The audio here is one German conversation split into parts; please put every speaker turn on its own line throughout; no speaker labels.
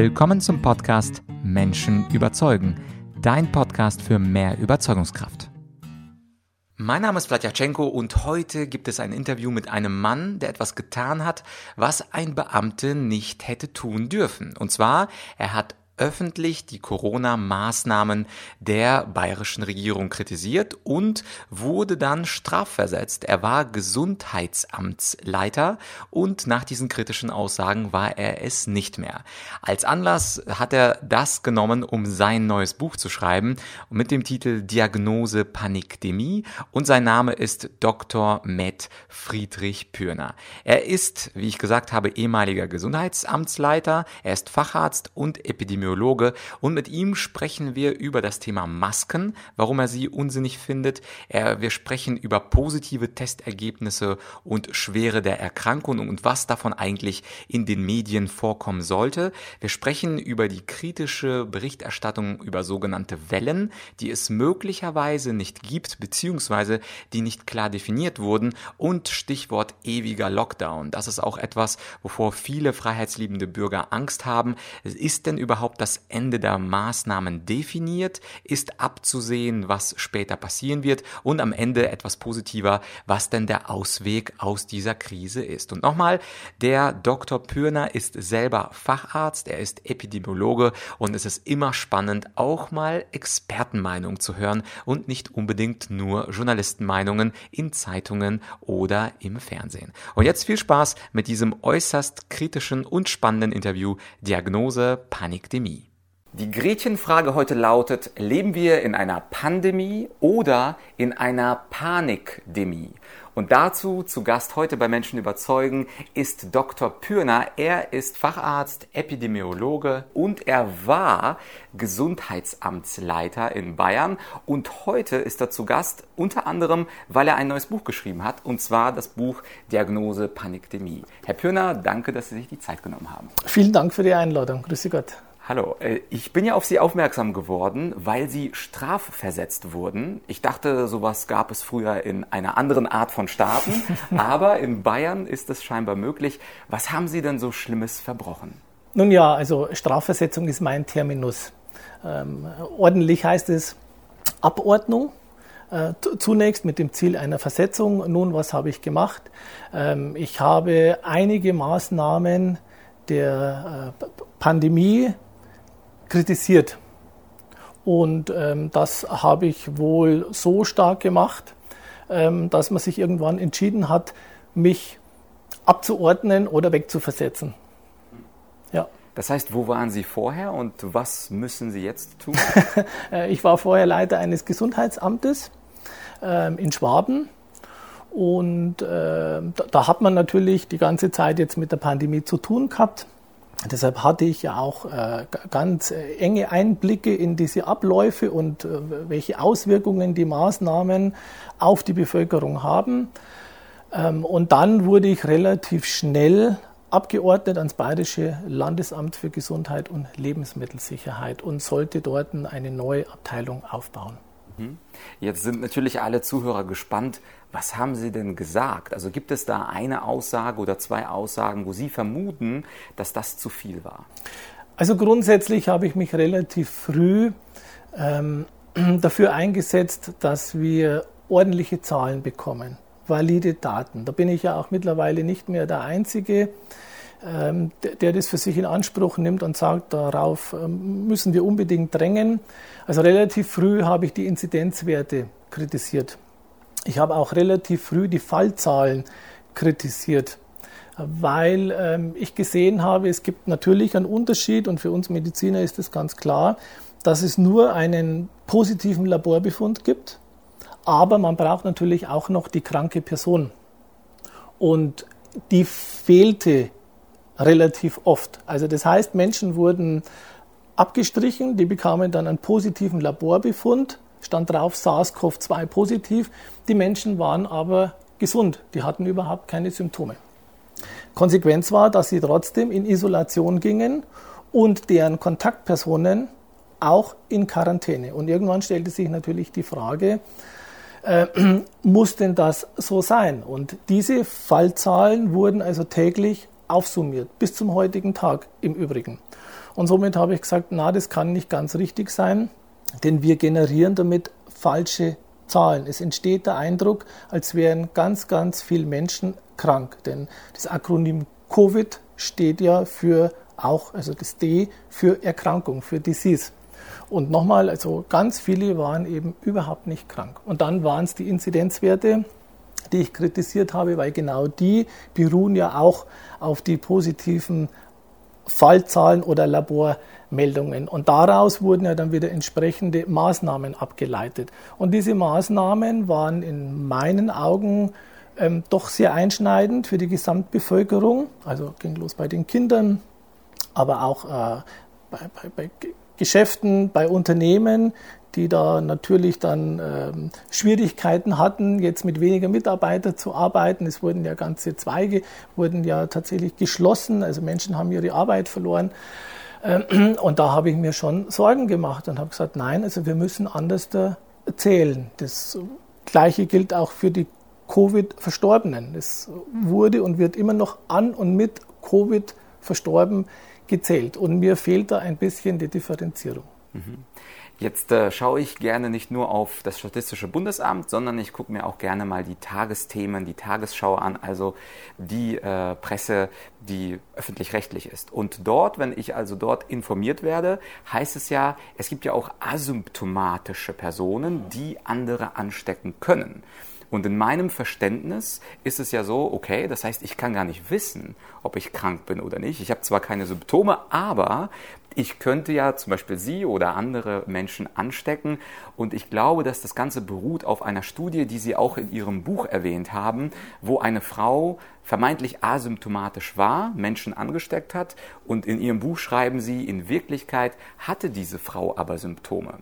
Willkommen zum Podcast Menschen überzeugen, dein Podcast für mehr Überzeugungskraft. Mein Name ist Vladyachenko und heute gibt es ein Interview mit einem Mann, der etwas getan hat, was ein Beamte nicht hätte tun dürfen. Und zwar, er hat öffentlich die Corona-Maßnahmen der bayerischen Regierung kritisiert und wurde dann strafversetzt. Er war Gesundheitsamtsleiter und nach diesen kritischen Aussagen war er es nicht mehr. Als Anlass hat er das genommen, um sein neues Buch zu schreiben mit dem Titel Diagnose Panikdemie und sein Name ist Dr. Matt Friedrich Pürner. Er ist, wie ich gesagt habe, ehemaliger Gesundheitsamtsleiter, er ist Facharzt und Epidemiologe Epidemiologe und mit ihm sprechen wir über das Thema Masken, warum er sie unsinnig findet. Wir sprechen über positive Testergebnisse und Schwere der Erkrankung und was davon eigentlich in den Medien vorkommen sollte. Wir sprechen über die kritische Berichterstattung über sogenannte Wellen, die es möglicherweise nicht gibt, beziehungsweise die nicht klar definiert wurden und Stichwort ewiger Lockdown. Das ist auch etwas, wovor viele freiheitsliebende Bürger Angst haben. Ist denn überhaupt das Ende der Maßnahmen definiert, ist abzusehen, was später passieren wird und am Ende etwas positiver, was denn der Ausweg aus dieser Krise ist. Und nochmal, der Dr. Pürner ist selber Facharzt, er ist Epidemiologe und es ist immer spannend, auch mal Expertenmeinungen zu hören und nicht unbedingt nur Journalistenmeinungen in Zeitungen oder im Fernsehen. Und jetzt viel Spaß mit diesem äußerst kritischen und spannenden Interview Diagnose Panikdemie. Die Gretchenfrage heute lautet, leben wir in einer Pandemie oder in einer Panikdemie? Und dazu zu Gast heute bei Menschen überzeugen ist Dr. Pürner. Er ist Facharzt, Epidemiologe und er war Gesundheitsamtsleiter in Bayern. Und heute ist er zu Gast unter anderem, weil er ein neues Buch geschrieben hat, und zwar das Buch Diagnose Panikdemie. Herr Pürner, danke, dass Sie sich die Zeit genommen haben.
Vielen Dank für die Einladung. Grüße Gott.
Hallo, äh, ich bin ja auf Sie aufmerksam geworden, weil Sie strafversetzt wurden. Ich dachte, sowas gab es früher in einer anderen Art von Staaten, aber in Bayern ist es scheinbar möglich. Was haben Sie denn so Schlimmes verbrochen?
Nun ja, also Strafversetzung ist mein Terminus. Ähm, ordentlich heißt es Abordnung. Äh, zunächst mit dem Ziel einer Versetzung. Nun, was habe ich gemacht? Ähm, ich habe einige Maßnahmen der äh, Pandemie kritisiert. Und ähm, das habe ich wohl so stark gemacht, ähm, dass man sich irgendwann entschieden hat, mich abzuordnen oder wegzuversetzen.
Ja. Das heißt, wo waren Sie vorher und was müssen Sie jetzt tun?
Äh, ich war vorher Leiter eines Gesundheitsamtes ähm, in Schwaben. Und äh, da, da hat man natürlich die ganze Zeit jetzt mit der Pandemie zu tun gehabt. Deshalb hatte ich ja auch äh, ganz äh, enge Einblicke in diese Abläufe und äh, welche Auswirkungen die Maßnahmen auf die Bevölkerung haben. Ähm, und dann wurde ich relativ schnell abgeordnet ans Bayerische Landesamt für Gesundheit und Lebensmittelsicherheit und sollte dort eine neue Abteilung aufbauen.
Mhm. Jetzt sind natürlich alle Zuhörer gespannt, was haben Sie denn gesagt? Also gibt es da eine Aussage oder zwei Aussagen, wo Sie vermuten, dass das zu viel war?
Also grundsätzlich habe ich mich relativ früh ähm, dafür eingesetzt, dass wir ordentliche Zahlen bekommen, valide Daten. Da bin ich ja auch mittlerweile nicht mehr der Einzige, ähm, der das für sich in Anspruch nimmt und sagt, darauf ähm, müssen wir unbedingt drängen. Also relativ früh habe ich die Inzidenzwerte kritisiert. Ich habe auch relativ früh die Fallzahlen kritisiert, weil ähm, ich gesehen habe, es gibt natürlich einen Unterschied und für uns Mediziner ist es ganz klar, dass es nur einen positiven Laborbefund gibt, aber man braucht natürlich auch noch die kranke Person. Und die fehlte relativ oft. Also das heißt, Menschen wurden abgestrichen, die bekamen dann einen positiven Laborbefund, stand drauf SARS-CoV-2 positiv. Die Menschen waren aber gesund, die hatten überhaupt keine Symptome. Konsequenz war, dass sie trotzdem in Isolation gingen und deren Kontaktpersonen auch in Quarantäne. Und irgendwann stellte sich natürlich die Frage, äh, muss denn das so sein? Und diese Fallzahlen wurden also täglich aufsummiert, bis zum heutigen Tag im Übrigen. Und somit habe ich gesagt, na, das kann nicht ganz richtig sein, denn wir generieren damit falsche Zahlen. Es entsteht der Eindruck, als wären ganz, ganz viele Menschen krank. Denn das Akronym Covid steht ja für auch, also das D für Erkrankung, für Disease. Und nochmal, also ganz viele waren eben überhaupt nicht krank. Und dann waren es die Inzidenzwerte, die ich kritisiert habe, weil genau die beruhen ja auch auf die positiven Fallzahlen oder Labormeldungen. Und daraus wurden ja dann wieder entsprechende Maßnahmen abgeleitet. Und diese Maßnahmen waren in meinen Augen ähm, doch sehr einschneidend für die Gesamtbevölkerung. Also ging los bei den Kindern, aber auch äh, bei, bei, bei Geschäften, bei Unternehmen, die da natürlich dann ähm, Schwierigkeiten hatten, jetzt mit weniger Mitarbeitern zu arbeiten. Es wurden ja ganze Zweige, wurden ja tatsächlich geschlossen, also Menschen haben ihre Arbeit verloren. Ähm, und da habe ich mir schon Sorgen gemacht und habe gesagt, nein, also wir müssen anders da erzählen. Das Gleiche gilt auch für die Covid-Verstorbenen. Es wurde und wird immer noch an und mit Covid verstorben gezählt. Und mir fehlt da ein bisschen die Differenzierung. Mhm.
Jetzt äh, schaue ich gerne nicht nur auf das Statistische Bundesamt, sondern ich gucke mir auch gerne mal die Tagesthemen, die Tagesschau an, also die äh, Presse, die öffentlich-rechtlich ist. Und dort, wenn ich also dort informiert werde, heißt es ja, es gibt ja auch asymptomatische Personen, die andere anstecken können. Und in meinem Verständnis ist es ja so, okay, das heißt, ich kann gar nicht wissen, ob ich krank bin oder nicht. Ich habe zwar keine Symptome, aber ich könnte ja zum Beispiel Sie oder andere Menschen anstecken. Und ich glaube, dass das Ganze beruht auf einer Studie, die Sie auch in Ihrem Buch erwähnt haben, wo eine Frau vermeintlich asymptomatisch war, Menschen angesteckt hat. Und in Ihrem Buch schreiben Sie, in Wirklichkeit hatte diese Frau aber Symptome.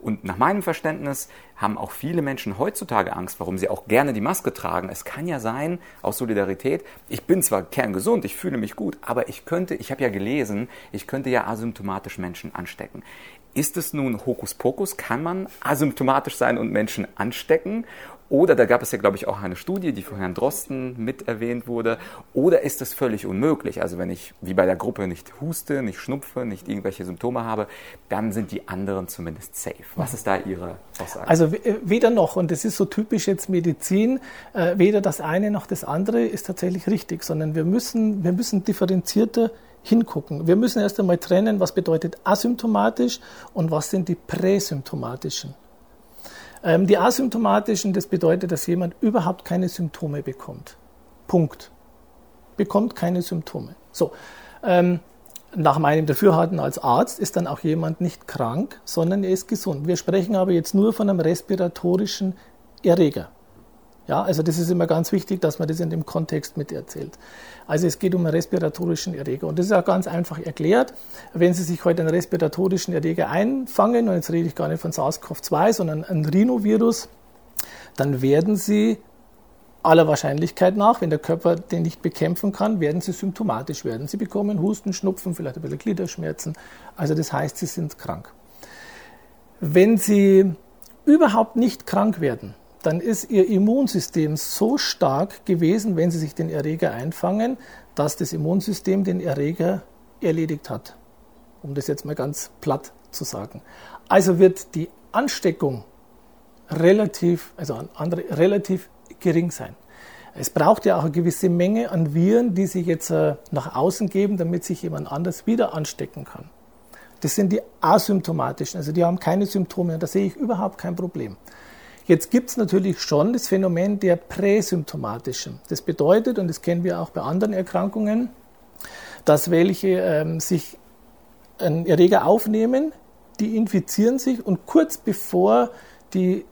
Und nach meinem Verständnis haben auch viele Menschen heutzutage Angst, warum sie auch gerne die Maske tragen. Es kann ja sein, aus Solidarität, ich bin zwar kerngesund, ich fühle mich gut, aber ich könnte, ich habe ja gelesen, ich könnte ja asymptomatisch Menschen anstecken. Ist es nun Hokuspokus? Kann man asymptomatisch sein und Menschen anstecken? Oder da gab es ja, glaube ich, auch eine Studie, die von Herrn Drosten mit erwähnt wurde. Oder ist das völlig unmöglich? Also wenn ich wie bei der Gruppe nicht huste, nicht schnupfe, nicht irgendwelche Symptome habe, dann sind die anderen zumindest safe. Was ist da Ihre Aussage?
Also äh, weder noch, und das ist so typisch jetzt Medizin, äh, weder das eine noch das andere ist tatsächlich richtig, sondern wir müssen, wir müssen differenzierter hingucken. Wir müssen erst einmal trennen, was bedeutet asymptomatisch und was sind die präsymptomatischen. Ähm, die asymptomatischen, das bedeutet, dass jemand überhaupt keine Symptome bekommt. Punkt. Bekommt keine Symptome. So. Ähm, nach meinem Dafürhalten als Arzt ist dann auch jemand nicht krank, sondern er ist gesund. Wir sprechen aber jetzt nur von einem respiratorischen Erreger. Ja, also das ist immer ganz wichtig, dass man das in dem Kontext mit erzählt. Also es geht um einen respiratorischen Erreger und das ist auch ganz einfach erklärt. Wenn Sie sich heute einen respiratorischen Erreger einfangen, und jetzt rede ich gar nicht von SARS-CoV-2, sondern ein Rhinovirus, dann werden Sie aller Wahrscheinlichkeit nach, wenn der Körper den nicht bekämpfen kann, werden Sie symptomatisch werden. Sie bekommen Husten, Schnupfen, vielleicht ein bisschen Gliederschmerzen. Also das heißt, Sie sind krank. Wenn Sie überhaupt nicht krank werden, dann ist ihr Immunsystem so stark gewesen, wenn sie sich den Erreger einfangen, dass das Immunsystem den Erreger erledigt hat. Um das jetzt mal ganz platt zu sagen. Also wird die Ansteckung relativ, also andere, relativ gering sein. Es braucht ja auch eine gewisse Menge an Viren, die sich jetzt äh, nach außen geben, damit sich jemand anders wieder anstecken kann. Das sind die asymptomatischen, also die haben keine Symptome. Da sehe ich überhaupt kein Problem. Jetzt gibt es natürlich schon das Phänomen der präsymptomatischen. Das bedeutet, und das kennen wir auch bei anderen Erkrankungen, dass welche ähm, sich einen Erreger aufnehmen, die infizieren sich und kurz bevor die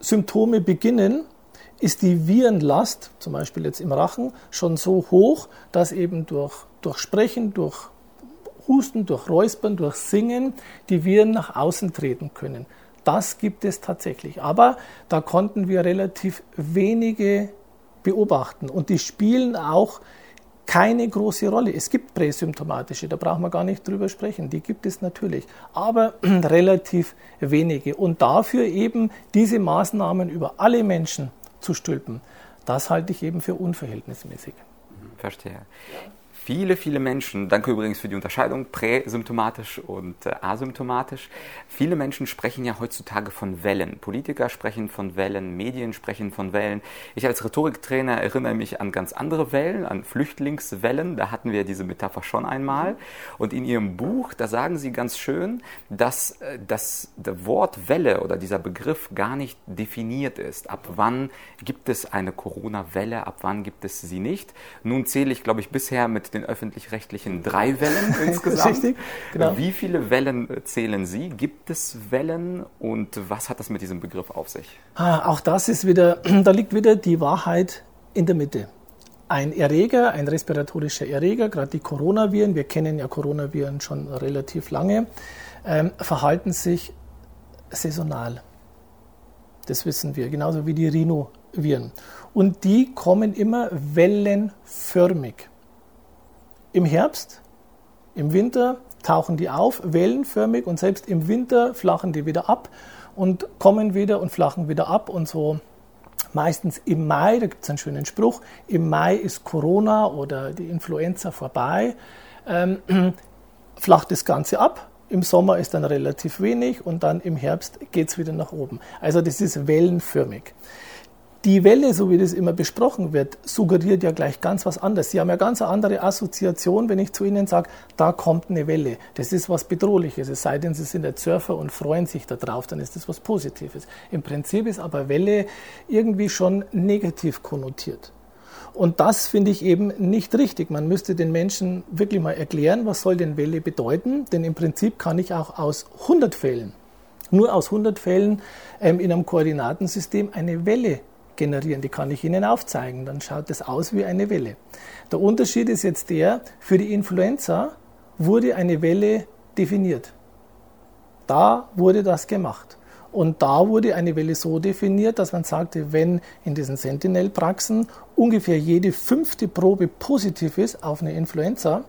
Symptome beginnen, ist die Virenlast, zum Beispiel jetzt im Rachen, schon so hoch, dass eben durch, durch Sprechen, durch Husten, durch Räuspern, durch Singen die Viren nach außen treten können. Das gibt es tatsächlich. Aber da konnten wir relativ wenige beobachten und die spielen auch keine große Rolle. Es gibt präsymptomatische, da brauchen wir gar nicht drüber sprechen, die gibt es natürlich, aber relativ wenige. Und dafür eben diese Maßnahmen über alle Menschen zu stülpen, das halte ich eben für unverhältnismäßig.
Verstehe. Viele, viele Menschen, danke übrigens für die Unterscheidung, präsymptomatisch und äh, asymptomatisch. Viele Menschen sprechen ja heutzutage von Wellen. Politiker sprechen von Wellen, Medien sprechen von Wellen. Ich als Rhetoriktrainer erinnere mich an ganz andere Wellen, an Flüchtlingswellen. Da hatten wir diese Metapher schon einmal. Und in Ihrem Buch, da sagen Sie ganz schön, dass äh, das Wort Welle oder dieser Begriff gar nicht definiert ist. Ab wann gibt es eine Corona-Welle, ab wann gibt es sie nicht? Nun zähle ich, glaube ich, bisher mit den öffentlich-rechtlichen drei Wellen insgesamt. Richtig, genau. Wie viele Wellen zählen Sie? Gibt es Wellen und was hat das mit diesem Begriff auf sich?
Ah, auch das ist wieder, da liegt wieder die Wahrheit in der Mitte. Ein Erreger, ein respiratorischer Erreger, gerade die Coronaviren, wir kennen ja Coronaviren schon relativ lange, ähm, verhalten sich saisonal. Das wissen wir, genauso wie die Rhinoviren. Und die kommen immer wellenförmig. Im Herbst, im Winter tauchen die auf, wellenförmig und selbst im Winter flachen die wieder ab und kommen wieder und flachen wieder ab und so meistens im Mai, da gibt es einen schönen Spruch, im Mai ist Corona oder die Influenza vorbei, ähm, flacht das Ganze ab. Im Sommer ist dann relativ wenig und dann im Herbst geht es wieder nach oben. Also das ist wellenförmig. Die Welle, so wie das immer besprochen wird, suggeriert ja gleich ganz was anderes. Sie haben ja ganz eine andere Assoziation, wenn ich zu Ihnen sage, da kommt eine Welle. Das ist was Bedrohliches. Es sei denn, Sie sind der Surfer und freuen sich darauf, dann ist das was Positives. Im Prinzip ist aber Welle irgendwie schon negativ konnotiert. Und das finde ich eben nicht richtig. Man müsste den Menschen wirklich mal erklären, was soll denn Welle bedeuten? Denn im Prinzip kann ich auch aus 100 Fällen, nur aus 100 Fällen ähm, in einem Koordinatensystem eine Welle generieren. Die kann ich Ihnen aufzeigen. Dann schaut es aus wie eine Welle. Der Unterschied ist jetzt der, für die Influenza wurde eine Welle definiert. Da wurde das gemacht. Und da wurde eine Welle so definiert, dass man sagte, wenn in diesen Sentinel-Praxen ungefähr jede fünfte Probe positiv ist auf eine Influenza,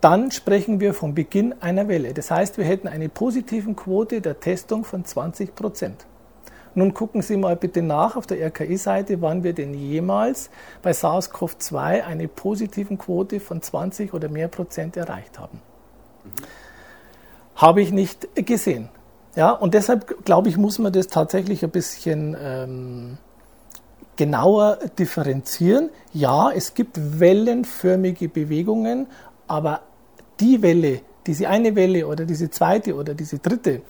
dann sprechen wir vom Beginn einer Welle. Das heißt, wir hätten eine positiven Quote der Testung von 20 Prozent. Nun gucken Sie mal bitte nach auf der RKI-Seite, wann wir denn jemals bei SARS-CoV-2 eine positiven Quote von 20 oder mehr Prozent erreicht haben. Mhm. Habe ich nicht gesehen. Ja, und deshalb glaube ich, muss man das tatsächlich ein bisschen ähm, genauer differenzieren. Ja, es gibt wellenförmige Bewegungen, aber die Welle, diese eine Welle oder diese zweite oder diese dritte,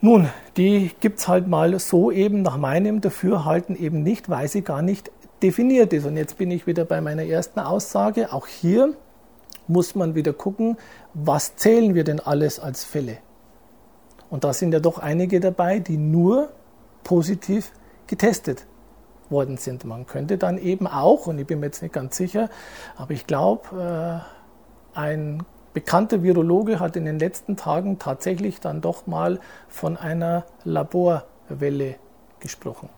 nun, die gibt es halt mal so eben nach meinem Dafürhalten eben nicht, weil sie gar nicht definiert ist. Und jetzt bin ich wieder bei meiner ersten Aussage. Auch hier muss man wieder gucken, was zählen wir denn alles als Fälle? Und da sind ja doch einige dabei, die nur positiv getestet worden sind. Man könnte dann eben auch, und ich bin mir jetzt nicht ganz sicher, aber ich glaube, äh, ein bekannter Virologe hat in den letzten Tagen tatsächlich dann doch mal von einer Laborwelle gesprochen.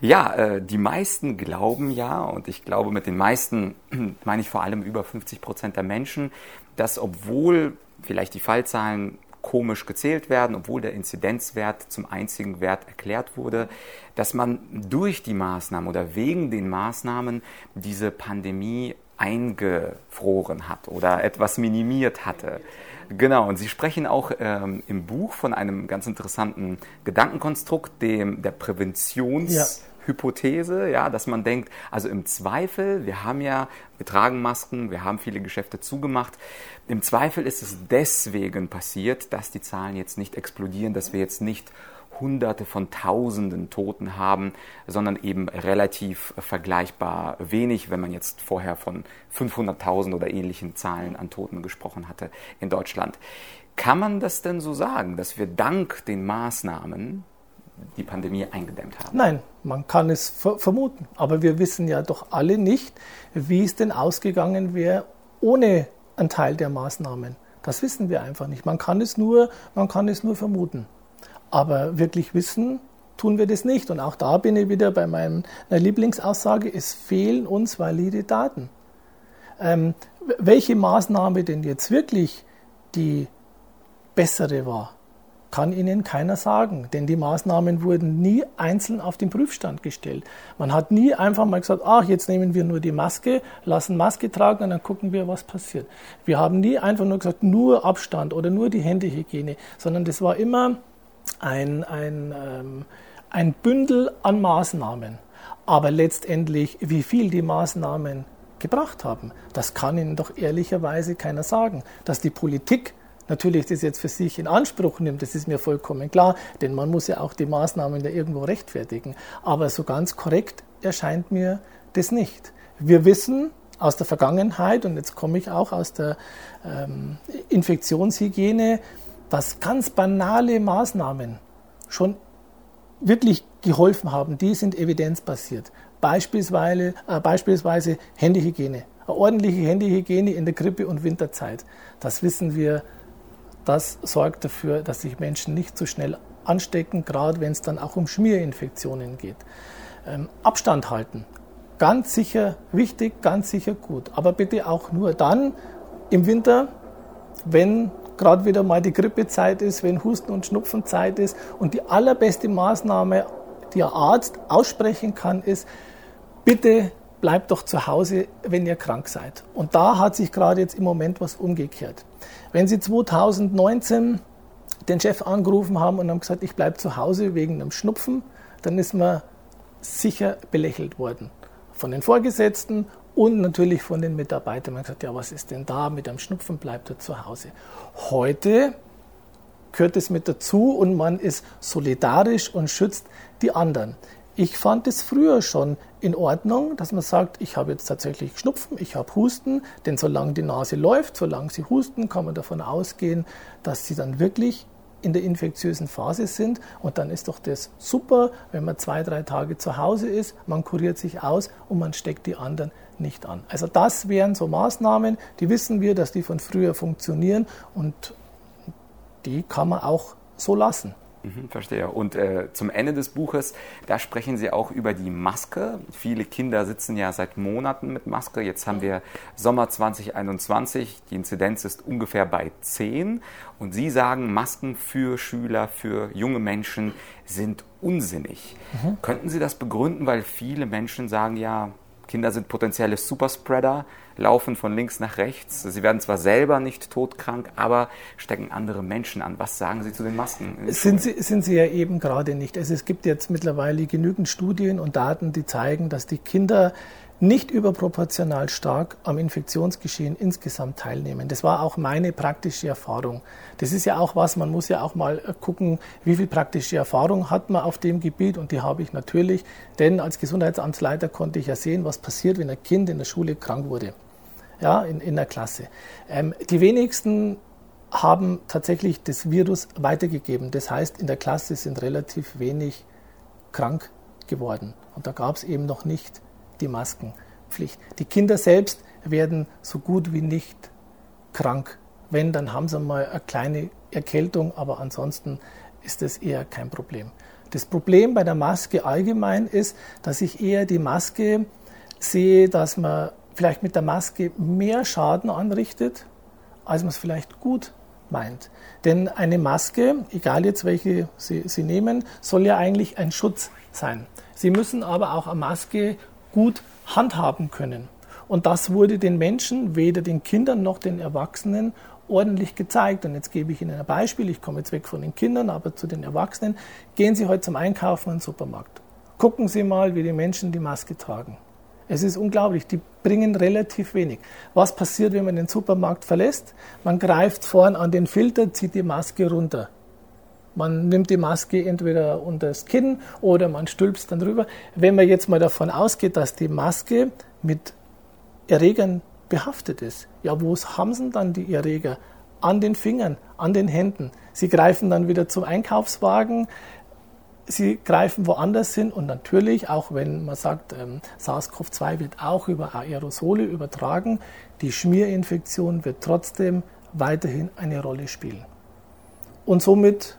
Ja, äh, die meisten glauben ja, und ich glaube mit den meisten meine ich vor allem über 50 Prozent der Menschen, dass obwohl vielleicht die Fallzahlen komisch gezählt werden, obwohl der Inzidenzwert zum einzigen Wert erklärt wurde, dass man durch die Maßnahmen oder wegen den Maßnahmen diese Pandemie eingefroren hat oder etwas minimiert hatte. Genau, und Sie sprechen auch ähm, im Buch von einem ganz interessanten Gedankenkonstrukt, dem der Präventionshypothese, ja. ja, dass man denkt, also im Zweifel, wir haben ja, wir tragen Masken, wir haben viele Geschäfte zugemacht, im Zweifel ist es deswegen passiert, dass die Zahlen jetzt nicht explodieren, dass wir jetzt nicht Hunderte von Tausenden Toten haben, sondern eben relativ vergleichbar wenig, wenn man jetzt vorher von 500.000 oder ähnlichen Zahlen an Toten gesprochen hatte in Deutschland. Kann man das denn so sagen, dass wir dank den Maßnahmen die Pandemie eingedämmt haben?
Nein, man kann es vermuten. Aber wir wissen ja doch alle nicht, wie es denn ausgegangen wäre ohne einen Teil der Maßnahmen. Das wissen wir einfach nicht. Man kann es nur, man kann es nur vermuten. Aber wirklich wissen tun wir das nicht. Und auch da bin ich wieder bei meiner Lieblingsaussage, es fehlen uns valide Daten. Ähm, welche Maßnahme denn jetzt wirklich die bessere war, kann Ihnen keiner sagen, denn die Maßnahmen wurden nie einzeln auf den Prüfstand gestellt. Man hat nie einfach mal gesagt, ach, jetzt nehmen wir nur die Maske, lassen Maske tragen und dann gucken wir, was passiert. Wir haben nie einfach nur gesagt, nur Abstand oder nur die Händehygiene, sondern das war immer ein, ein, ähm, ein Bündel an Maßnahmen. Aber letztendlich, wie viel die Maßnahmen gebracht haben, das kann Ihnen doch ehrlicherweise keiner sagen. Dass die Politik natürlich das jetzt für sich in Anspruch nimmt, das ist mir vollkommen klar, denn man muss ja auch die Maßnahmen da irgendwo rechtfertigen. Aber so ganz korrekt erscheint mir das nicht. Wir wissen aus der Vergangenheit, und jetzt komme ich auch aus der ähm, Infektionshygiene, dass ganz banale Maßnahmen schon wirklich geholfen haben, die sind evidenzbasiert. Beispielsweise, äh, beispielsweise Händehygiene. Eine ordentliche Händehygiene in der Grippe- und Winterzeit. Das wissen wir das sorgt dafür, dass sich Menschen nicht so schnell anstecken, gerade wenn es dann auch um Schmierinfektionen geht. Ähm, Abstand halten, ganz sicher wichtig, ganz sicher gut. Aber bitte auch nur dann im Winter, wenn gerade wieder mal die Grippezeit ist, wenn Husten- und Schnupfenzeit ist. Und die allerbeste Maßnahme, die ein Arzt aussprechen kann, ist, bitte bleibt doch zu Hause, wenn ihr krank seid. Und da hat sich gerade jetzt im Moment was umgekehrt. Wenn Sie 2019 den Chef angerufen haben und haben gesagt, ich bleibe zu Hause wegen einem Schnupfen, dann ist man sicher belächelt worden. Von den Vorgesetzten und natürlich von den Mitarbeitern. Man hat gesagt, ja, was ist denn da? Mit einem Schnupfen bleibt er zu Hause. Heute gehört es mit dazu und man ist solidarisch und schützt die anderen. Ich fand es früher schon in Ordnung, dass man sagt, ich habe jetzt tatsächlich Schnupfen, ich habe Husten, denn solange die Nase läuft, solange sie husten, kann man davon ausgehen, dass sie dann wirklich in der infektiösen Phase sind. Und dann ist doch das super, wenn man zwei, drei Tage zu Hause ist, man kuriert sich aus und man steckt die anderen nicht an. Also das wären so Maßnahmen, die wissen wir, dass die von früher funktionieren und die kann man auch so lassen.
Mhm, verstehe. Und äh, zum Ende des Buches, da sprechen Sie auch über die Maske. Viele Kinder sitzen ja seit Monaten mit Maske. Jetzt haben wir Sommer 2021. Die Inzidenz ist ungefähr bei 10. Und Sie sagen, Masken für Schüler, für junge Menschen sind unsinnig. Mhm. Könnten Sie das begründen, weil viele Menschen sagen ja, Kinder sind potenzielle Superspreader, laufen von links nach rechts. Sie werden zwar selber nicht todkrank, aber stecken andere Menschen an. Was sagen Sie zu den Masken?
Sind sie, sind sie ja eben gerade nicht. Also es gibt jetzt mittlerweile genügend Studien und Daten, die zeigen, dass die Kinder nicht überproportional stark am Infektionsgeschehen insgesamt teilnehmen. Das war auch meine praktische Erfahrung. Das ist ja auch was, man muss ja auch mal gucken, wie viel praktische Erfahrung hat man auf dem Gebiet und die habe ich natürlich, denn als Gesundheitsamtsleiter konnte ich ja sehen, was passiert, wenn ein Kind in der Schule krank wurde, ja, in, in der Klasse. Ähm, die wenigsten haben tatsächlich das Virus weitergegeben. Das heißt, in der Klasse sind relativ wenig krank geworden. Und da gab es eben noch nicht die Maskenpflicht. Die Kinder selbst werden so gut wie nicht krank. Wenn, dann haben sie mal eine kleine Erkältung, aber ansonsten ist das eher kein Problem. Das Problem bei der Maske allgemein ist, dass ich eher die Maske sehe, dass man vielleicht mit der Maske mehr Schaden anrichtet, als man es vielleicht gut meint. Denn eine Maske, egal jetzt welche Sie, Sie nehmen, soll ja eigentlich ein Schutz sein. Sie müssen aber auch eine Maske gut handhaben können. Und das wurde den Menschen, weder den Kindern noch den Erwachsenen, ordentlich gezeigt. Und jetzt gebe ich Ihnen ein Beispiel. Ich komme jetzt weg von den Kindern, aber zu den Erwachsenen. Gehen Sie heute zum Einkaufen in den Supermarkt. Gucken Sie mal, wie die Menschen die Maske tragen. Es ist unglaublich, die bringen relativ wenig. Was passiert, wenn man den Supermarkt verlässt? Man greift vorn an den Filter, zieht die Maske runter. Man nimmt die Maske entweder unter das Kinn oder man stülpt dann drüber. Wenn man jetzt mal davon ausgeht, dass die Maske mit Erregern behaftet ist, ja, wo haben sie dann die Erreger? An den Fingern, an den Händen. Sie greifen dann wieder zum Einkaufswagen, sie greifen woanders hin und natürlich, auch wenn man sagt, ähm, SARS-CoV-2 wird auch über Aerosole übertragen, die Schmierinfektion wird trotzdem weiterhin eine Rolle spielen. Und somit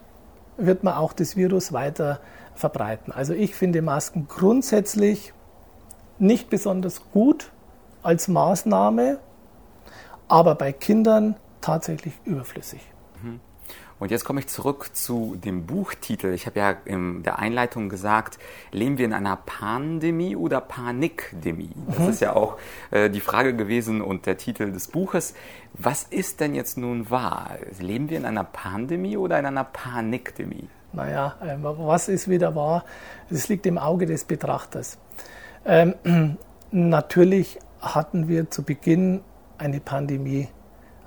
wird man auch das Virus weiter verbreiten. Also ich finde Masken grundsätzlich nicht besonders gut als Maßnahme, aber bei Kindern tatsächlich überflüssig.
Und jetzt komme ich zurück zu dem Buchtitel. Ich habe ja in der Einleitung gesagt, leben wir in einer Pandemie oder Panikdemie? Das mhm. ist ja auch äh, die Frage gewesen und der Titel des Buches. Was ist denn jetzt nun wahr? Leben wir in einer Pandemie oder in einer Panikdemie?
Naja, äh, was ist wieder wahr? Das liegt im Auge des Betrachters. Ähm, natürlich hatten wir zu Beginn eine Pandemie,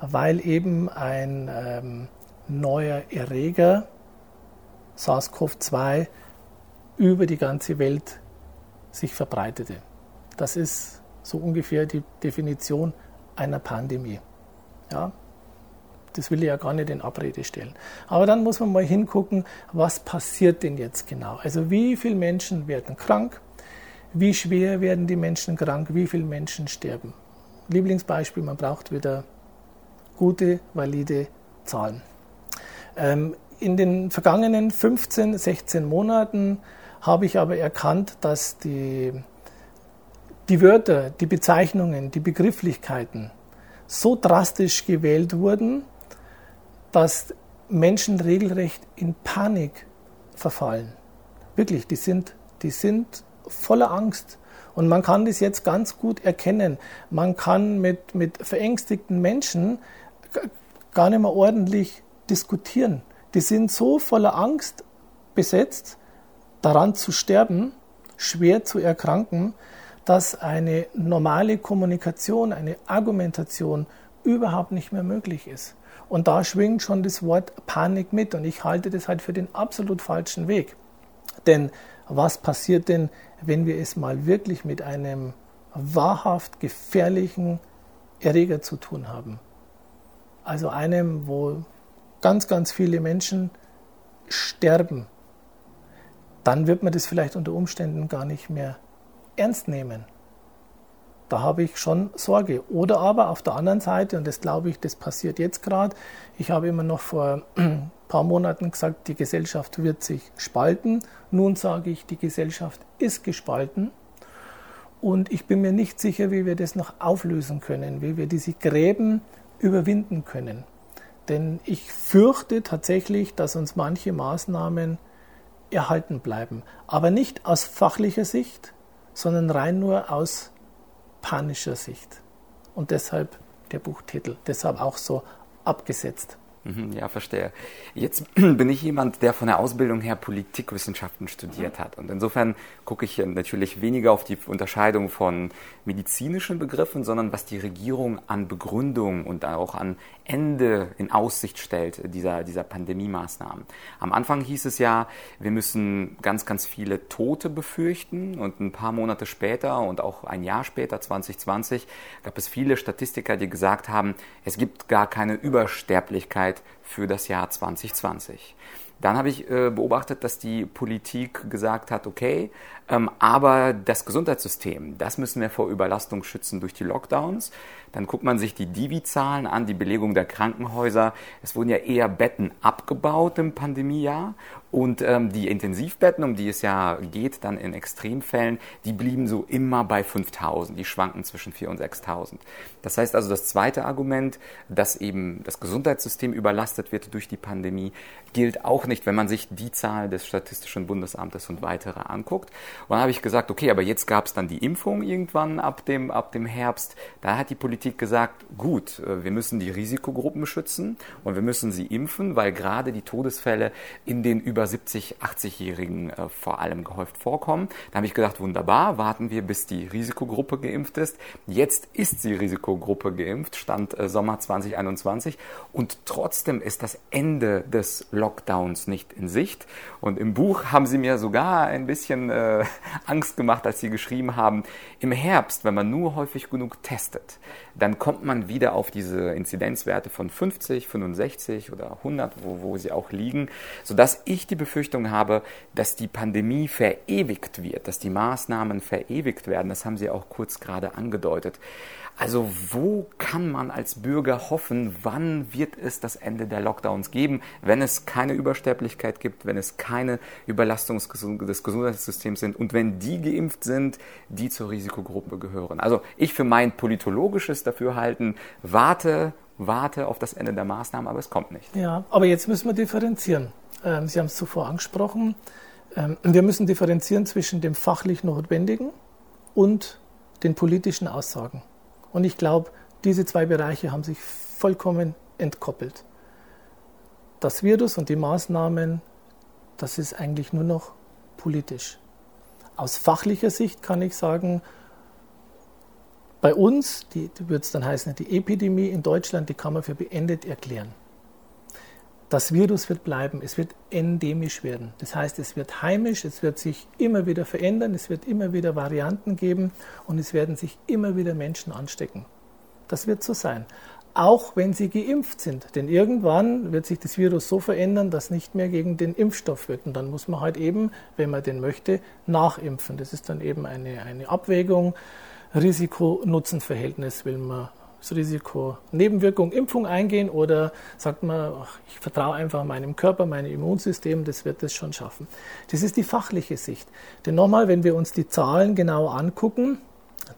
weil eben ein ähm, neuer Erreger, SARS-CoV-2, über die ganze Welt sich verbreitete. Das ist so ungefähr die Definition einer Pandemie. Ja, das will ich ja gar nicht in Abrede stellen. Aber dann muss man mal hingucken, was passiert denn jetzt genau? Also wie viele Menschen werden krank? Wie schwer werden die Menschen krank? Wie viele Menschen sterben? Lieblingsbeispiel, man braucht wieder gute, valide Zahlen. Ähm, in den vergangenen 15, 16 Monaten habe ich aber erkannt, dass die, die Wörter, die Bezeichnungen, die Begrifflichkeiten so drastisch gewählt wurden, dass Menschen regelrecht in Panik verfallen. Wirklich, die sind, die sind voller Angst. Und man kann das jetzt ganz gut erkennen. Man kann mit, mit verängstigten Menschen gar nicht mehr ordentlich diskutieren. Die sind so voller Angst besetzt, daran zu sterben, schwer zu erkranken, dass eine normale Kommunikation, eine Argumentation überhaupt nicht mehr möglich ist. Und da schwingt schon das Wort Panik mit und ich halte das halt für den absolut falschen Weg. Denn was passiert denn, wenn wir es mal wirklich mit einem wahrhaft gefährlichen Erreger zu tun haben? Also einem, wo ganz, ganz viele Menschen sterben, dann wird man das vielleicht unter Umständen gar nicht mehr ernst nehmen. Da habe ich schon Sorge. Oder aber auf der anderen Seite, und das glaube ich, das passiert jetzt gerade, ich habe immer noch vor ein paar Monaten gesagt, die Gesellschaft wird sich spalten. Nun sage ich, die Gesellschaft ist gespalten. Und ich bin mir nicht sicher, wie wir das noch auflösen können, wie wir diese Gräben überwinden können. Denn ich fürchte tatsächlich, dass uns manche Maßnahmen erhalten bleiben. Aber nicht aus fachlicher Sicht, sondern rein nur aus panischer Sicht. Und deshalb der Buchtitel, deshalb auch so abgesetzt.
Mhm, ja, verstehe. Jetzt bin ich jemand, der von der Ausbildung her Politikwissenschaften studiert hat. Und insofern gucke ich natürlich weniger auf die Unterscheidung von medizinischen Begriffen, sondern was die Regierung an Begründung und auch an Ende in Aussicht stellt dieser, dieser Pandemie-Maßnahmen. Am Anfang hieß es ja, wir müssen ganz, ganz viele Tote befürchten. Und ein paar Monate später und auch ein Jahr später, 2020, gab es viele Statistiker, die gesagt haben, es gibt gar keine Übersterblichkeit Sicherheit für das Jahr 2020. Dann habe ich äh, beobachtet, dass die Politik gesagt hat, okay, aber das Gesundheitssystem, das müssen wir vor Überlastung schützen durch die Lockdowns. Dann guckt man sich die Divi-Zahlen an, die Belegung der Krankenhäuser. Es wurden ja eher Betten abgebaut im Pandemiejahr und ähm, die Intensivbetten, um die es ja geht, dann in Extremfällen, die blieben so immer bei 5000. Die schwanken zwischen 4 und 6000. Das heißt also, das zweite Argument, dass eben das Gesundheitssystem überlastet wird durch die Pandemie, gilt auch nicht, wenn man sich die Zahl des Statistischen Bundesamtes und weitere anguckt. Und dann habe ich gesagt, okay, aber jetzt gab es dann die Impfung irgendwann ab dem, ab dem Herbst. Da hat die Politik gesagt, gut, äh, wir müssen die Risikogruppen schützen und wir müssen sie impfen, weil gerade die Todesfälle in den über 70, 80-Jährigen äh, vor allem gehäuft vorkommen. Da habe ich gedacht, wunderbar, warten wir, bis die Risikogruppe geimpft ist. Jetzt ist die Risikogruppe geimpft, Stand äh, Sommer 2021 und trotzdem ist das Ende des Lockdowns nicht in Sicht. Und im Buch haben sie mir sogar ein bisschen äh, Angst gemacht, als sie geschrieben haben, im Herbst, wenn man nur häufig genug testet, dann kommt man wieder auf diese Inzidenzwerte von 50, 65 oder 100, wo, wo sie auch liegen, sodass ich die Befürchtung habe, dass die Pandemie verewigt wird, dass die Maßnahmen verewigt werden. Das haben Sie auch kurz gerade angedeutet. Also wo kann man als Bürger hoffen, wann wird es das Ende der Lockdowns geben, wenn es keine Übersterblichkeit gibt, wenn es keine Überlastung des Gesundheitssystems sind und wenn die geimpft sind, die zur Risikogruppe gehören. Also ich für mein politologisches Dafürhalten warte warte auf das Ende der Maßnahmen, aber es kommt nicht.
Ja, aber jetzt müssen wir differenzieren. Ähm, Sie haben es zuvor angesprochen. Ähm, wir müssen differenzieren zwischen dem fachlich Notwendigen und den politischen Aussagen. Und ich glaube, diese zwei Bereiche haben sich vollkommen entkoppelt. Das Virus und die Maßnahmen, das ist eigentlich nur noch politisch. Aus fachlicher Sicht kann ich sagen, bei uns, die, die wird es dann heißen, die Epidemie in Deutschland, die kann man für beendet erklären. Das Virus wird bleiben, es wird endemisch werden. Das heißt, es wird heimisch, es wird sich immer wieder verändern, es wird immer wieder Varianten geben und es werden sich immer wieder Menschen anstecken. Das wird so sein. Auch wenn sie geimpft sind. Denn irgendwann wird sich das Virus so verändern, dass nicht mehr gegen den Impfstoff wird. Und dann muss man halt eben, wenn man den möchte, nachimpfen. Das ist dann eben eine, eine Abwägung. Risiko-Nutzen-Verhältnis will man das Risiko Nebenwirkung Impfung eingehen oder sagt man, ich vertraue einfach meinem Körper, meinem Immunsystem, das wird das schon schaffen. Das ist die fachliche Sicht. Denn nochmal, wenn wir uns die Zahlen genau angucken,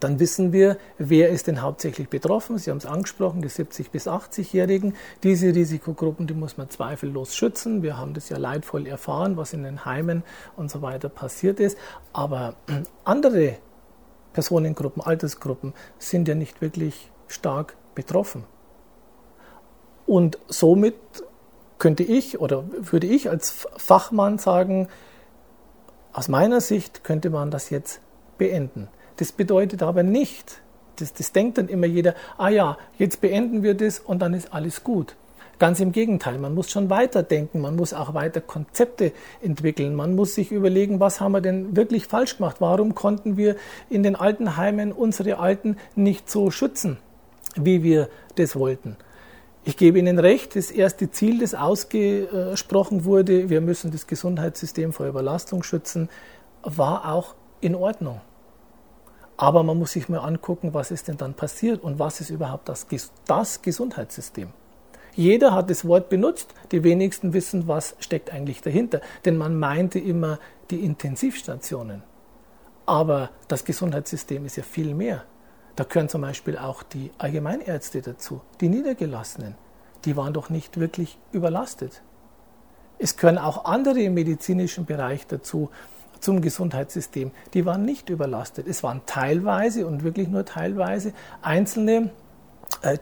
dann wissen wir, wer ist denn hauptsächlich betroffen. Sie haben es angesprochen, die 70- bis 80-Jährigen. Diese Risikogruppen, die muss man zweifellos schützen. Wir haben das ja leidvoll erfahren, was in den Heimen und so weiter passiert ist. Aber andere Personengruppen, Altersgruppen sind ja nicht wirklich stark betroffen. Und somit könnte ich oder würde ich als Fachmann sagen, aus meiner Sicht könnte man das jetzt beenden. Das bedeutet aber nicht, das, das denkt dann immer jeder, ah ja, jetzt beenden wir das und dann ist alles gut. Ganz im Gegenteil, man muss schon weiterdenken, man muss auch weiter Konzepte entwickeln, man muss sich überlegen, was haben wir denn wirklich falsch gemacht, warum konnten wir in den Altenheimen unsere Alten nicht so schützen wie wir das wollten. Ich gebe Ihnen recht, das erste Ziel, das ausgesprochen wurde, wir müssen das Gesundheitssystem vor Überlastung schützen, war auch in Ordnung. Aber man muss sich mal angucken, was ist denn dann passiert und was ist überhaupt das, das Gesundheitssystem. Jeder hat das Wort benutzt, die wenigsten wissen, was steckt eigentlich dahinter. Denn man meinte immer die Intensivstationen. Aber das Gesundheitssystem ist ja viel mehr. Da gehören zum Beispiel auch die Allgemeinärzte dazu, die Niedergelassenen. Die waren doch nicht wirklich überlastet. Es gehören auch andere im medizinischen Bereich dazu, zum Gesundheitssystem. Die waren nicht überlastet. Es waren teilweise und wirklich nur teilweise einzelne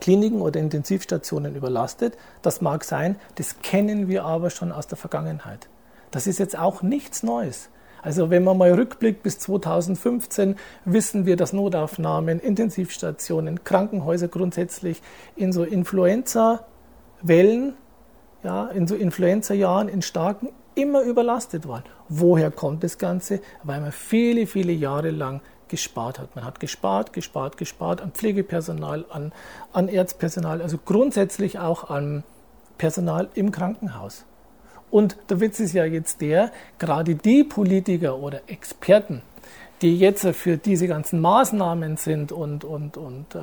Kliniken oder Intensivstationen überlastet. Das mag sein, das kennen wir aber schon aus der Vergangenheit. Das ist jetzt auch nichts Neues. Also wenn man mal rückblickt bis 2015, wissen wir, dass Notaufnahmen, Intensivstationen, Krankenhäuser grundsätzlich in so Influenza-Wellen, ja, in so Influenza-Jahren, in starken, immer überlastet waren. Woher kommt das Ganze? Weil man viele, viele Jahre lang gespart hat. Man hat gespart, gespart, gespart an Pflegepersonal, an, an Ärztpersonal, also grundsätzlich auch an Personal im Krankenhaus. Und der Witz ist ja jetzt der, gerade die Politiker oder Experten, die jetzt für diese ganzen Maßnahmen sind und, und, und äh,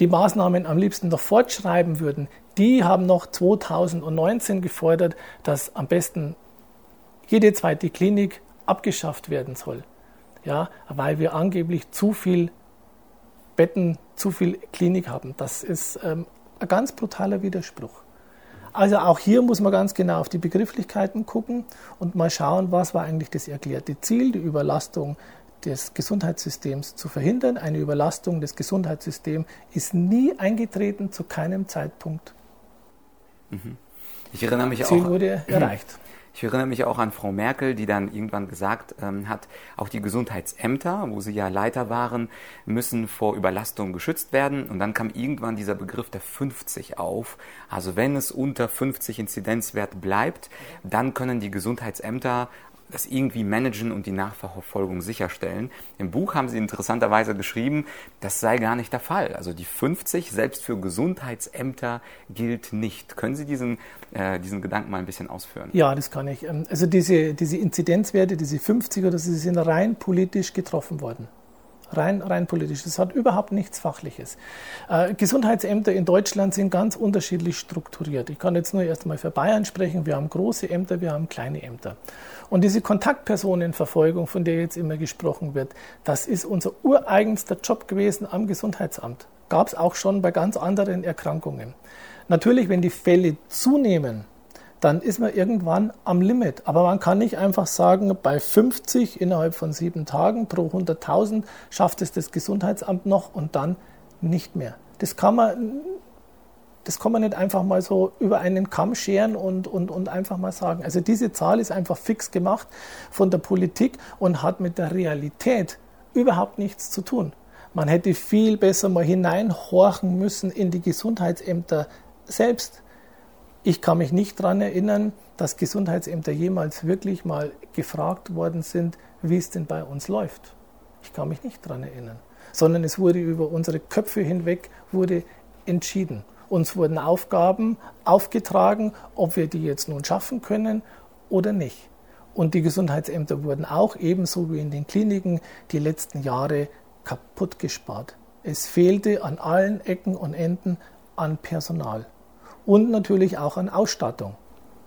die Maßnahmen am liebsten noch fortschreiben würden, die haben noch 2019 gefordert, dass am besten jede zweite Klinik abgeschafft werden soll. Ja, weil wir angeblich zu viel Betten, zu viel Klinik haben. Das ist ähm, ein ganz brutaler Widerspruch. Also auch hier muss man ganz genau auf die Begrifflichkeiten gucken und mal schauen, was war eigentlich das erklärte Ziel, die Überlastung des Gesundheitssystems zu verhindern. Eine Überlastung des Gesundheitssystems ist nie eingetreten, zu keinem Zeitpunkt.
Mhm. Ich erinnere mich
Ziel
auch.
wurde erreicht.
Ich erinnere mich auch an Frau Merkel, die dann irgendwann gesagt ähm, hat, auch die Gesundheitsämter, wo sie ja Leiter waren, müssen vor Überlastung geschützt werden. Und dann kam irgendwann dieser Begriff der 50 auf. Also wenn es unter 50 Inzidenzwert bleibt, dann können die Gesundheitsämter das irgendwie managen und die Nachverfolgung sicherstellen. Im Buch haben Sie interessanterweise geschrieben, das sei gar nicht der Fall. Also die 50 selbst für Gesundheitsämter gilt nicht. Können Sie diesen, äh, diesen Gedanken mal ein bisschen ausführen?
Ja, das kann ich. Ähm, also diese, diese Inzidenzwerte, diese 50er, das sind rein politisch getroffen worden. Rein, rein politisch. Das hat überhaupt nichts Fachliches. Äh, Gesundheitsämter in Deutschland sind ganz unterschiedlich strukturiert. Ich kann jetzt nur erst mal für Bayern sprechen. Wir haben große Ämter, wir haben kleine Ämter. Und diese Kontaktpersonenverfolgung, von der jetzt immer gesprochen wird, das ist unser ureigenster Job gewesen am Gesundheitsamt. gab es auch schon bei ganz anderen Erkrankungen. Natürlich, wenn die Fälle zunehmen, dann ist man irgendwann am Limit. Aber man kann nicht einfach sagen, bei 50 innerhalb von sieben Tagen pro 100.000 schafft es das Gesundheitsamt noch und dann nicht mehr. Das kann man, das kann man nicht einfach mal so über einen Kamm scheren und, und, und einfach mal sagen. Also diese Zahl ist einfach fix gemacht von der Politik und hat mit der Realität überhaupt nichts zu tun. Man hätte viel besser mal hineinhorchen müssen in die Gesundheitsämter selbst. Ich kann mich nicht daran erinnern, dass Gesundheitsämter jemals wirklich mal gefragt worden sind, wie es denn bei uns läuft. Ich kann mich nicht daran erinnern. Sondern es wurde über unsere Köpfe hinweg wurde entschieden. Uns wurden Aufgaben aufgetragen, ob wir die jetzt nun schaffen können oder nicht. Und die Gesundheitsämter wurden auch ebenso wie in den Kliniken die letzten Jahre kaputt gespart. Es fehlte an allen Ecken und Enden an Personal und natürlich auch an Ausstattung.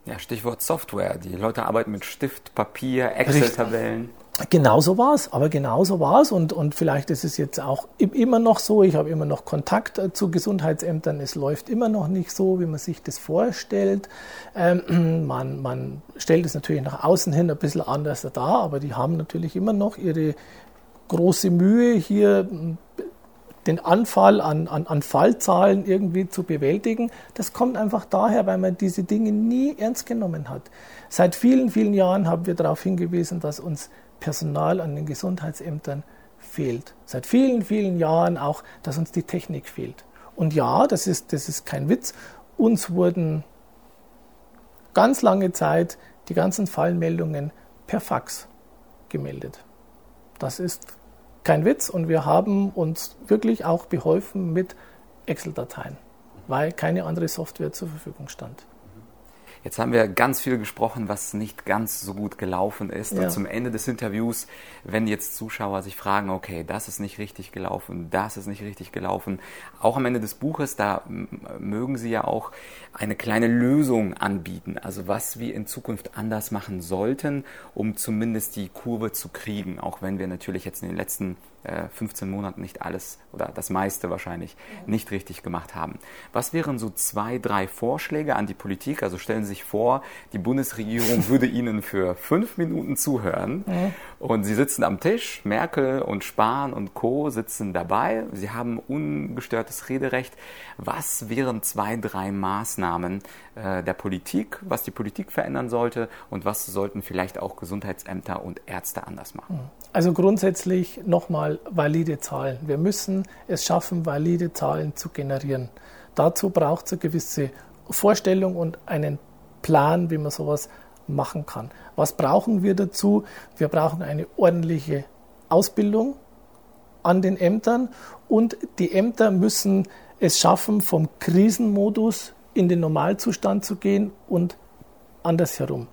Ja, Stichwort Software. Die Leute arbeiten mit Stift, Papier, Excel-Tabellen.
Genau so war es, aber genau so war es und, und vielleicht ist es jetzt auch immer noch so, ich habe immer noch Kontakt äh, zu Gesundheitsämtern, es läuft immer noch nicht so, wie man sich das vorstellt. Ähm, man, man stellt es natürlich nach außen hin ein bisschen anders dar, aber die haben natürlich immer noch ihre große Mühe, hier den Anfall an, an, an Fallzahlen irgendwie zu bewältigen. Das kommt einfach daher, weil man diese Dinge nie ernst genommen hat. Seit vielen, vielen Jahren haben wir darauf hingewiesen, dass uns Personal an den Gesundheitsämtern fehlt. Seit vielen, vielen Jahren auch, dass uns die Technik fehlt. Und ja, das ist, das ist kein Witz, uns wurden ganz lange Zeit die ganzen Fallmeldungen per Fax gemeldet. Das ist kein Witz. Und wir haben uns wirklich auch beholfen mit Excel-Dateien, weil keine andere Software zur Verfügung stand.
Jetzt haben wir ganz viel gesprochen, was nicht ganz so gut gelaufen ist. Ja. Und zum Ende des Interviews, wenn jetzt Zuschauer sich fragen, okay, das ist nicht richtig gelaufen, das ist nicht richtig gelaufen, auch am Ende des Buches, da mögen Sie ja auch eine kleine Lösung anbieten. Also was wir in Zukunft anders machen sollten, um zumindest die Kurve zu kriegen. Auch wenn wir natürlich jetzt in den letzten 15 äh, Monaten nicht alles oder das meiste wahrscheinlich nicht richtig gemacht haben. Was wären so zwei, drei Vorschläge an die Politik? Also stellen Sie sich vor, die Bundesregierung würde Ihnen für fünf Minuten zuhören und Sie sitzen am Tisch, Merkel und Spahn und Co. sitzen dabei, Sie haben ungestörtes Rederecht. Was wären zwei, drei Maßnahmen äh, der Politik, was die Politik verändern sollte und was sollten vielleicht auch Gesundheitsämter und Ärzte anders machen?
Also grundsätzlich nochmal valide Zahlen. Wir müssen es schaffen, valide Zahlen zu generieren. Dazu braucht es eine gewisse Vorstellung und einen Plan, wie man sowas machen kann. Was brauchen wir dazu? Wir brauchen eine ordentliche Ausbildung an den Ämtern und die Ämter müssen es schaffen, vom Krisenmodus in den Normalzustand zu gehen und andersherum.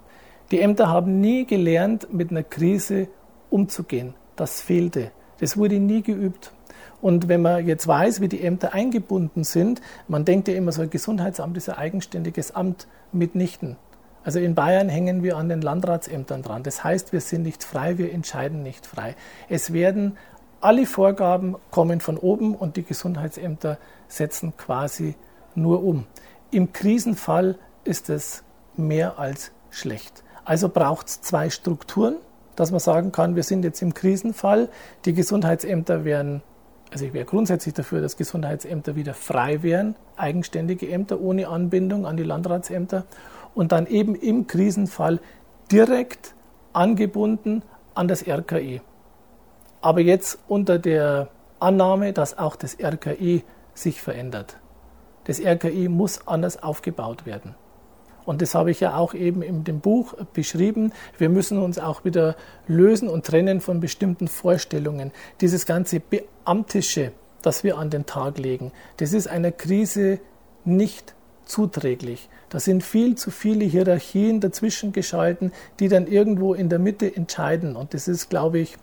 Die Ämter haben nie gelernt, mit einer Krise umzugehen. Das fehlte. Das wurde nie geübt. Und wenn man jetzt weiß, wie die Ämter eingebunden sind, man denkt ja immer so, ein Gesundheitsamt ist ein eigenständiges Amt mitnichten. Also in Bayern hängen wir an den Landratsämtern dran. Das heißt, wir sind nicht frei, wir entscheiden nicht frei. Es werden alle Vorgaben kommen von oben und die Gesundheitsämter setzen quasi nur um. Im Krisenfall ist es mehr als schlecht. Also braucht es zwei Strukturen dass man sagen kann, wir sind jetzt im Krisenfall, die Gesundheitsämter werden, also ich wäre grundsätzlich dafür, dass Gesundheitsämter wieder frei wären, eigenständige Ämter ohne Anbindung an die Landratsämter und dann eben im Krisenfall direkt angebunden an das RKI. Aber jetzt unter der Annahme, dass auch das RKI sich verändert. Das RKI muss anders aufgebaut werden. Und das habe ich ja auch eben in dem Buch beschrieben. Wir müssen uns auch wieder lösen und trennen von bestimmten Vorstellungen. Dieses ganze Beamtische, das wir an den Tag legen, das ist einer Krise nicht zuträglich. Da sind viel zu viele Hierarchien dazwischen geschalten, die dann irgendwo in der Mitte entscheiden. Und das ist, glaube ich,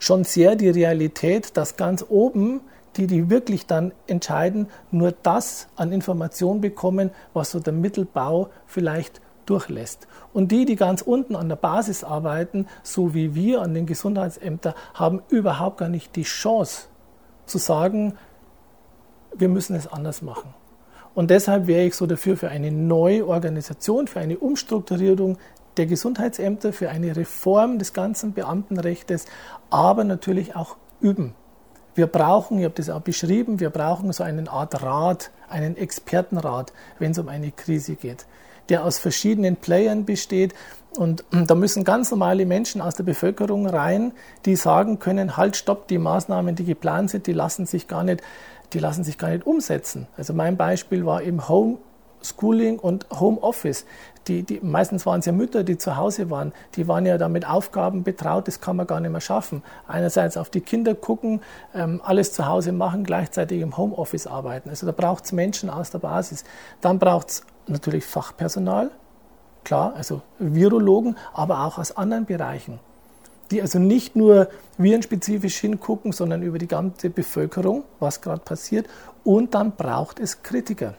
schon sehr die Realität, dass ganz oben die, die wirklich dann entscheiden, nur das an Information bekommen, was so der Mittelbau vielleicht durchlässt. Und die, die ganz unten an der Basis arbeiten, so wie wir an den Gesundheitsämtern, haben überhaupt gar nicht die Chance zu sagen, wir müssen es anders machen. Und deshalb wäre ich so dafür für eine neue Organisation, für eine Umstrukturierung der Gesundheitsämter, für eine Reform des ganzen Beamtenrechts, aber natürlich auch üben. Wir brauchen, ich habe das auch beschrieben, wir brauchen so eine Art Rat, einen Expertenrat, wenn es um eine Krise geht, der aus verschiedenen Playern besteht. Und da müssen ganz normale Menschen aus der Bevölkerung rein, die sagen können, halt, stopp, die Maßnahmen, die geplant sind, die lassen sich gar nicht, die lassen sich gar nicht umsetzen. Also mein Beispiel war eben Homeschooling und Homeoffice die, die, meistens waren es ja Mütter, die zu Hause waren, die waren ja damit Aufgaben betraut, das kann man gar nicht mehr schaffen. Einerseits auf die Kinder gucken, ähm, alles zu Hause machen, gleichzeitig im Homeoffice arbeiten. Also da braucht es Menschen aus der Basis. Dann braucht es natürlich Fachpersonal, klar, also Virologen, aber auch aus anderen Bereichen die also nicht nur virenspezifisch hingucken, sondern über die ganze Bevölkerung, was gerade passiert. Und dann braucht es Kritiker.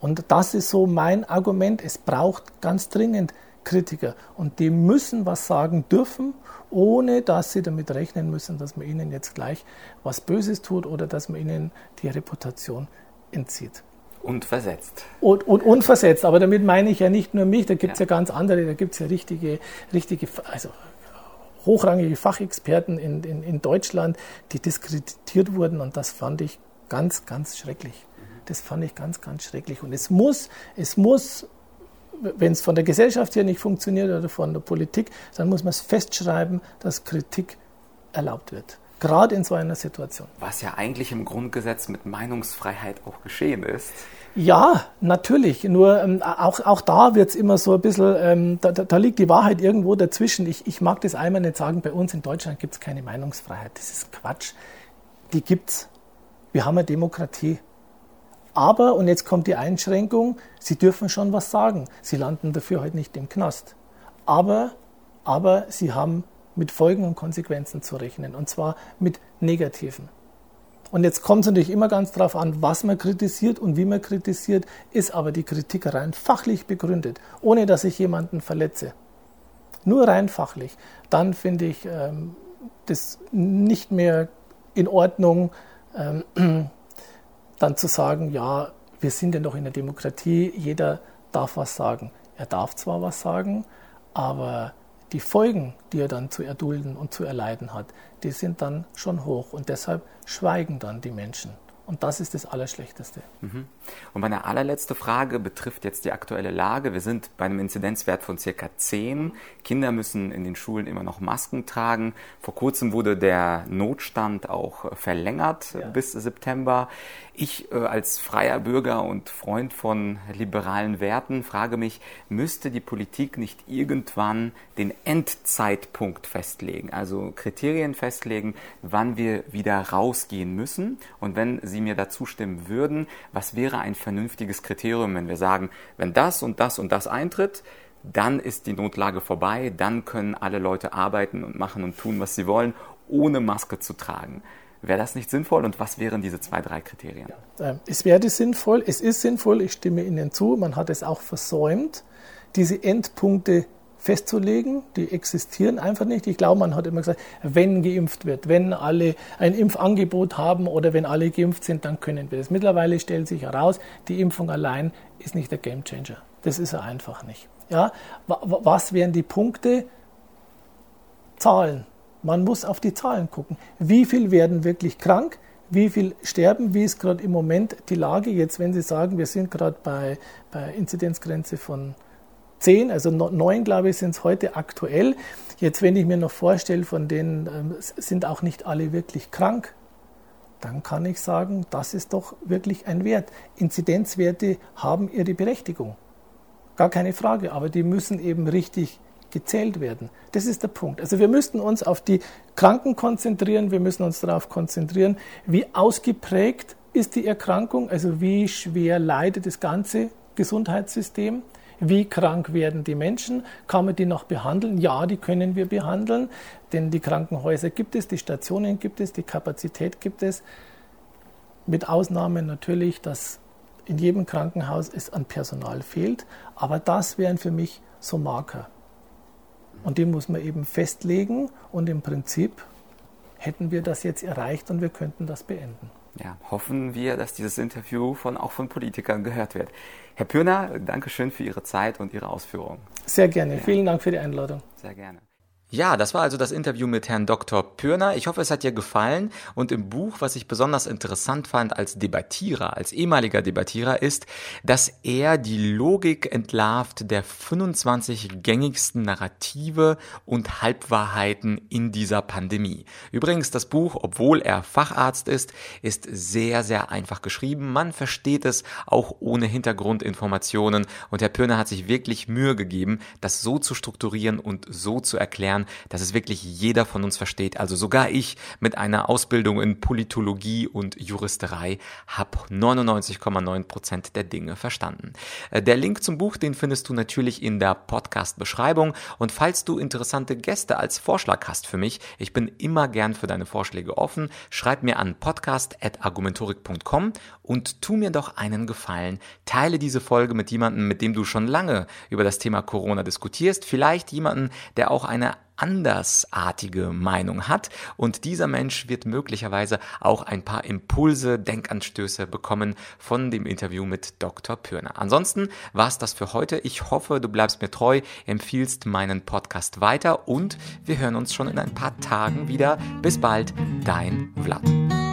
Und das ist so mein Argument. Es braucht ganz dringend Kritiker. Und die müssen was sagen dürfen, ohne dass sie damit rechnen müssen, dass man ihnen jetzt gleich was Böses tut oder dass man ihnen die Reputation entzieht.
Und versetzt.
Und, und unversetzt. Aber damit meine ich ja nicht nur mich, da gibt es ja. ja. ganz andere, da gibt es ja richtige, richtige, also hochrangige Fachexperten in, in, in Deutschland, die diskreditiert wurden und das fand ich ganz, ganz schrecklich. Das fand ich ganz, ganz schrecklich. Und es muss, es muss, wenn es von der Gesellschaft hier nicht funktioniert oder von der Politik, dann muss man es festschreiben, dass Kritik erlaubt wird. Gerade in so einer Situation.
Was ja eigentlich im Grundgesetz mit Meinungsfreiheit auch geschehen ist.
Ja, natürlich. Nur ähm, auch, auch da wird es immer so ein bisschen, ähm, da, da, liegt die Wahrheit irgendwo dazwischen. Ich, ich mag das einmal nicht sagen, bei uns in Deutschland gibt es keine Meinungsfreiheit. Das ist Quatsch. Die gibt es. Wir haben eine Demokratie. Aber, und jetzt kommt die Einschränkung, sie dürfen schon was sagen. Sie landen dafür halt nicht im Knast. Aber, aber sie haben mit Folgen und Konsequenzen zu rechnen. Und zwar mit negativen. Und jetzt kommt es natürlich immer ganz darauf an, was man kritisiert und wie man kritisiert, ist aber die Kritik rein fachlich begründet, ohne dass ich jemanden verletze. Nur rein fachlich. Dann finde ich ähm, das nicht mehr in Ordnung. Ähm, dann zu sagen, ja, wir sind ja noch in der Demokratie, jeder darf was sagen. Er darf zwar was sagen, aber die Folgen, die er dann zu erdulden und zu erleiden hat, die sind dann schon hoch und deshalb schweigen dann die Menschen. Und das ist das Allerschlechteste. Mhm.
Und meine allerletzte Frage betrifft jetzt die aktuelle Lage. Wir sind bei einem Inzidenzwert von circa 10. Kinder müssen in den Schulen immer noch Masken tragen. Vor kurzem wurde der Notstand auch verlängert ja. bis September. Ich äh, als freier Bürger und Freund von liberalen Werten frage mich, müsste die Politik nicht irgendwann den Endzeitpunkt festlegen, also Kriterien festlegen, wann wir wieder rausgehen müssen? Und wenn Sie mir dazu stimmen würden, was wäre ein vernünftiges Kriterium, wenn wir sagen, wenn das und das und das eintritt, dann ist die Notlage vorbei, dann können alle Leute arbeiten und machen und tun, was sie wollen, ohne Maske zu tragen. Wäre das nicht sinnvoll und was wären diese zwei, drei Kriterien?
Ähm, es wäre sinnvoll, es ist sinnvoll, ich stimme Ihnen zu, man hat es auch versäumt, diese Endpunkte festzulegen, die existieren einfach nicht. Ich glaube, man hat immer gesagt, wenn geimpft wird, wenn alle ein Impfangebot haben oder wenn alle geimpft sind, dann können wir das. Mittlerweile stellt sich heraus, die Impfung allein ist nicht der Gamechanger. Das ist er einfach nicht. Ja, was wären die Punkte? Zahlen. Man muss auf die Zahlen gucken. Wie viel werden wirklich krank? Wie viel sterben? Wie ist gerade im Moment die Lage? Jetzt, wenn Sie sagen, wir sind gerade bei, bei Inzidenzgrenze von 10, also 9, glaube ich, sind es heute aktuell. Jetzt, wenn ich mir noch vorstelle, von denen ähm, sind auch nicht alle wirklich krank, dann kann ich sagen, das ist doch wirklich ein Wert. Inzidenzwerte haben ihre Berechtigung. Gar keine Frage, aber die müssen eben richtig gezählt werden. Das ist der Punkt. Also wir müssten uns auf die Kranken konzentrieren, wir müssen uns darauf konzentrieren, wie ausgeprägt ist die Erkrankung, also wie schwer leidet das ganze Gesundheitssystem. Wie krank werden die Menschen? Kann man die noch behandeln? Ja, die können wir behandeln, denn die Krankenhäuser gibt es, die Stationen gibt es, die Kapazität gibt es. Mit Ausnahme natürlich, dass in jedem Krankenhaus es an Personal fehlt. Aber das wären für mich so Marker. Und die muss man eben festlegen und im Prinzip hätten wir das jetzt erreicht und wir könnten das beenden.
ja, hoffen wir, dass dieses Interview von, auch von Politikern gehört wird. Herr Pürner, danke schön für Ihre Zeit und Ihre Ausführungen.
Sehr gerne. Vielen Dank für die Einladung.
Sehr gerne. Ja, das war also das Interview mit Herrn Dr. Pürner. Ich hoffe, es hat dir gefallen. Und im Buch, was ich besonders interessant fand als Debattierer, als ehemaliger Debattierer, ist, dass er die Logik entlarvt der 25 gängigsten Narrative und Halbwahrheiten in dieser Pandemie. Übrigens, das Buch, obwohl er Facharzt ist, ist sehr, sehr einfach geschrieben. Man versteht es auch ohne Hintergrundinformationen. Und Herr Pürner hat sich wirklich Mühe gegeben, das so zu strukturieren und so zu erklären, erklären, dass es wirklich jeder von uns versteht. Also sogar ich mit einer Ausbildung in Politologie und Juristerei habe 99,9 Prozent der Dinge verstanden. Äh, der Link zum Buch, den findest du natürlich in der Podcast-Beschreibung. Und falls du interessante Gäste als Vorschlag hast für mich, ich bin immer gern für deine Vorschläge offen, schreib mir an podcast.argumentorik.com und tu mir doch einen Gefallen. Teile diese Folge mit jemandem, mit dem du schon lange über das Thema Corona diskutierst. Vielleicht jemanden, der auch eine andersartige Meinung hat und dieser Mensch wird möglicherweise auch ein paar Impulse, Denkanstöße bekommen von dem Interview mit Dr. Pürner. Ansonsten war es das für heute. Ich hoffe, du bleibst mir treu, empfiehlst meinen Podcast weiter und wir hören uns schon in ein paar Tagen wieder. Bis bald, dein Vlad.